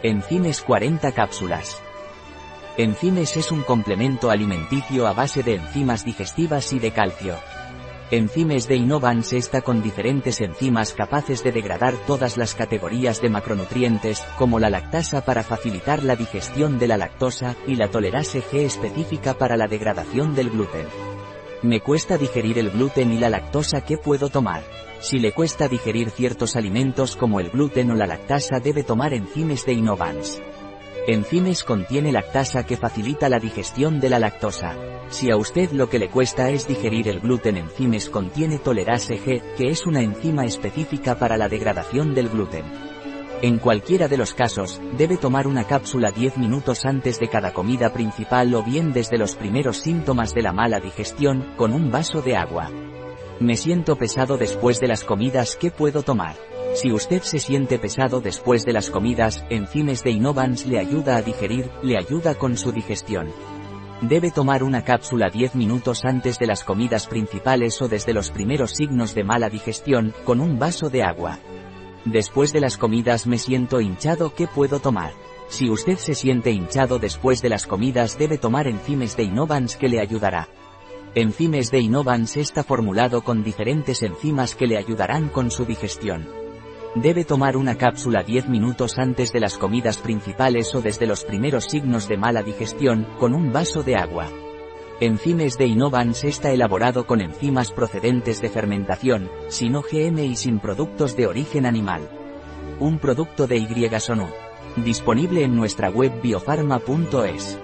Enzimes 40 cápsulas. Enzimes es un complemento alimenticio a base de enzimas digestivas y de calcio. Enzimes de Innovans está con diferentes enzimas capaces de degradar todas las categorías de macronutrientes, como la lactasa para facilitar la digestión de la lactosa, y la tolerase G específica para la degradación del gluten. Me cuesta digerir el gluten y la lactosa, ¿qué puedo tomar? Si le cuesta digerir ciertos alimentos como el gluten o la lactasa debe tomar enzimes de Innovans. Enzimes contiene lactasa que facilita la digestión de la lactosa. Si a usted lo que le cuesta es digerir el gluten enzimes contiene tolerase G, que es una enzima específica para la degradación del gluten. En cualquiera de los casos, debe tomar una cápsula 10 minutos antes de cada comida principal o bien desde los primeros síntomas de la mala digestión, con un vaso de agua. Me siento pesado después de las comidas, ¿qué puedo tomar? Si usted se siente pesado después de las comidas, Enzimes de Innovans le ayuda a digerir, le ayuda con su digestión. Debe tomar una cápsula 10 minutos antes de las comidas principales o desde los primeros signos de mala digestión, con un vaso de agua. Después de las comidas me siento hinchado, ¿qué puedo tomar? Si usted se siente hinchado después de las comidas debe tomar enzimes de Innovans que le ayudará. Enzimes de Innovans está formulado con diferentes enzimas que le ayudarán con su digestión. Debe tomar una cápsula 10 minutos antes de las comidas principales o desde los primeros signos de mala digestión, con un vaso de agua. Enzimes de Innovans está elaborado con enzimas procedentes de fermentación, sin OGM y sin productos de origen animal. Un producto de Y Disponible en nuestra web biofarma.es.